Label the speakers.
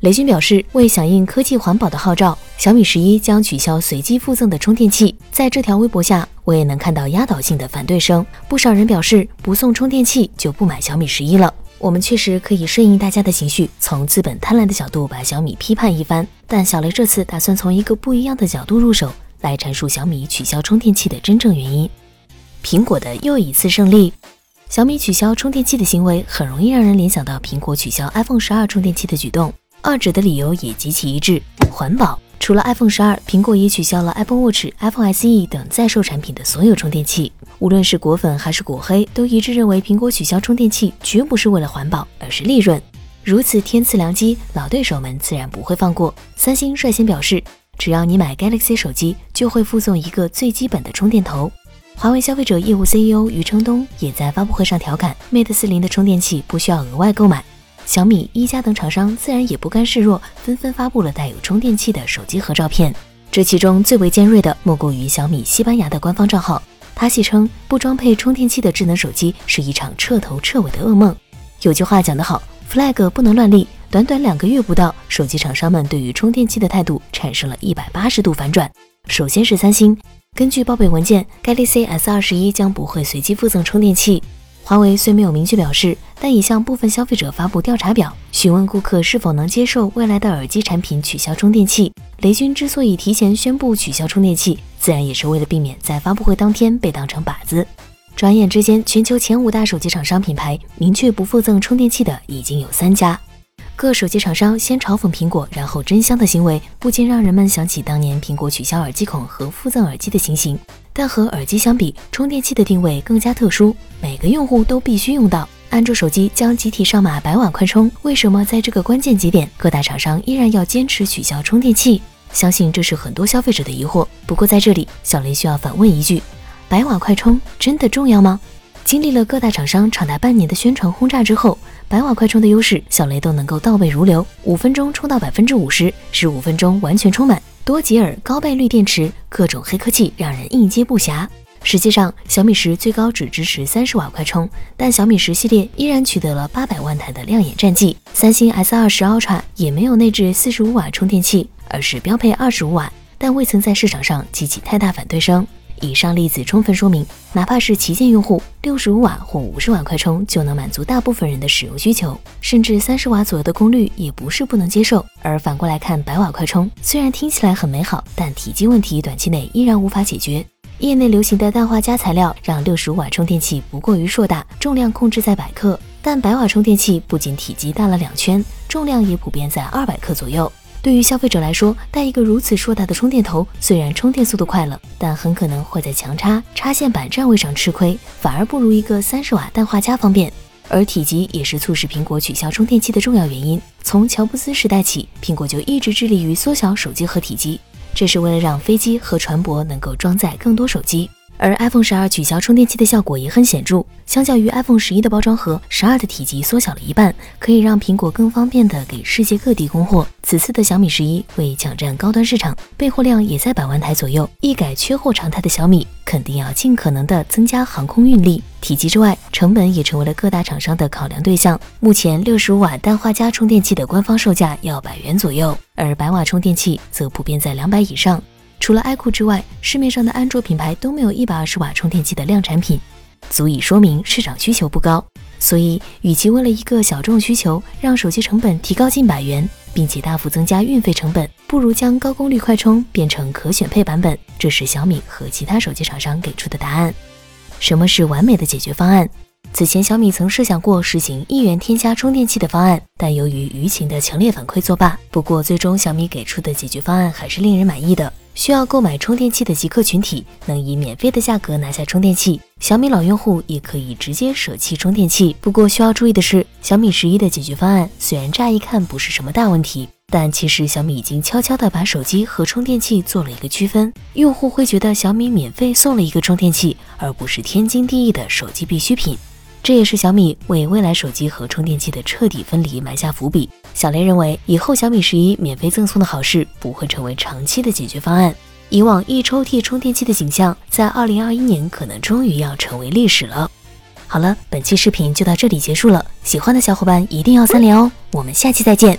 Speaker 1: 雷军表示，为响应科技环保的号召，小米十一将取消随机附赠的充电器。在这条微博下，我也能看到压倒性的反对声，不少人表示不送充电器就不买小米十一了。我们确实可以顺应大家的情绪，从资本贪婪的角度把小米批判一番。但小雷这次打算从一个不一样的角度入手，来阐述小米取消充电器的真正原因。苹果的又一次胜利，小米取消充电器的行为很容易让人联想到苹果取消 iPhone 十二充电器的举动。二者的理由也极其一致，环保。除了 iPhone 十二，苹果也取消了 Apple Watch、iPhone SE 等在售产品的所有充电器。无论是果粉还是果黑，都一致认为苹果取消充电器绝不是为了环保，而是利润。如此天赐良机，老对手们自然不会放过。三星率先表示，只要你买 Galaxy 手机，就会附送一个最基本的充电头。华为消费者业务 CEO 余承东也在发布会上调侃，Mate 四零的充电器不需要额外购买。小米、一加等厂商自然也不甘示弱，纷纷发布了带有充电器的手机和照片。这其中最为尖锐的莫过于小米西班牙的官方账号，他戏称不装配充电器的智能手机是一场彻头彻尾的噩梦。有句话讲得好，flag 不能乱立。短短两个月不到，手机厂商们对于充电器的态度产生了一百八十度反转。首先是三星，根据报备文件，Galaxy S 二十一将不会随机附赠充电器。华为虽没有明确表示，但已向部分消费者发布调查表，询问顾客是否能接受未来的耳机产品取消充电器。雷军之所以提前宣布取消充电器，自然也是为了避免在发布会当天被当成靶子。转眼之间，全球前五大手机厂商品牌明确不附赠充电器的已经有三家。各手机厂商先嘲讽苹果，然后真香的行为，不禁让人们想起当年苹果取消耳机孔和附赠耳机的情形。但和耳机相比，充电器的定位更加特殊，每个用户都必须用到。安卓手机将集体上马百瓦快充，为什么在这个关键节点，各大厂商依然要坚持取消充电器？相信这是很多消费者的疑惑。不过在这里，小雷需要反问一句：百瓦快充真的重要吗？经历了各大厂商长达半年的宣传轰炸之后，百瓦快充的优势，小雷都能够倒背如流。五分钟充到百分之五十，十五分钟完全充满。多吉尔高倍率电池，各种黑科技让人应接不暇。实际上，小米十最高只支持三十瓦快充，但小米十系列依然取得了八百万台的亮眼战绩。三星 S 二十 Ultra 也没有内置四十五瓦充电器，而是标配二十五瓦，但未曾在市场上激起太大反对声。以上例子充分说明，哪怕是旗舰用户，六十五瓦或五十瓦快充就能满足大部分人的使用需求，甚至三十瓦左右的功率也不是不能接受。而反过来看，百瓦快充虽然听起来很美好，但体积问题短期内依然无法解决。业内流行的氮化镓材料让六十五瓦充电器不过于硕大，重量控制在百克，但百瓦充电器不仅体积大了两圈，重量也普遍在二百克左右。对于消费者来说，带一个如此硕大的充电头，虽然充电速度快了，但很可能会在强插插线板站位上吃亏，反而不如一个三十瓦氮化镓方便。而体积也是促使苹果取消充电器的重要原因。从乔布斯时代起，苹果就一直致力于缩小手机盒体积，这是为了让飞机和船舶能够装载更多手机。而 iPhone 十二取消充电器的效果也很显著，相较于 iPhone 十一的包装盒，十二的体积缩小了一半，可以让苹果更方便的给世界各地供货。此次的小米十一为抢占高端市场，备货量也在百万台左右，一改缺货常态的小米，肯定要尽可能的增加航空运力。体积之外，成本也成为了各大厂商的考量对象。目前六十五瓦氮化镓充电器的官方售价要百元左右，而百瓦充电器则普遍在两百以上。除了 iQOO 之外，市面上的安卓品牌都没有一百二十瓦充电器的量产品，足以说明市场需求不高。所以，与其为了一个小众需求让手机成本提高近百元，并且大幅增加运费成本，不如将高功率快充变成可选配版本。这是小米和其他手机厂商给出的答案。什么是完美的解决方案？此前，小米曾设想过实行一元添加充电器的方案，但由于舆情的强烈反馈作罢。不过，最终小米给出的解决方案还是令人满意的。需要购买充电器的极客群体能以免费的价格拿下充电器，小米老用户也可以直接舍弃充电器。不过需要注意的是，小米十一的解决方案虽然乍一看不是什么大问题，但其实小米已经悄悄的把手机和充电器做了一个区分，用户会觉得小米免费送了一个充电器，而不是天经地义的手机必需品。这也是小米为未来手机和充电器的彻底分离埋下伏笔。小雷认为，以后小米十一免费赠送的好事不会成为长期的解决方案。以往一抽屉充电器的景象，在二零二一年可能终于要成为历史了。好了，本期视频就到这里结束了。喜欢的小伙伴一定要三连哦！我们下期再见。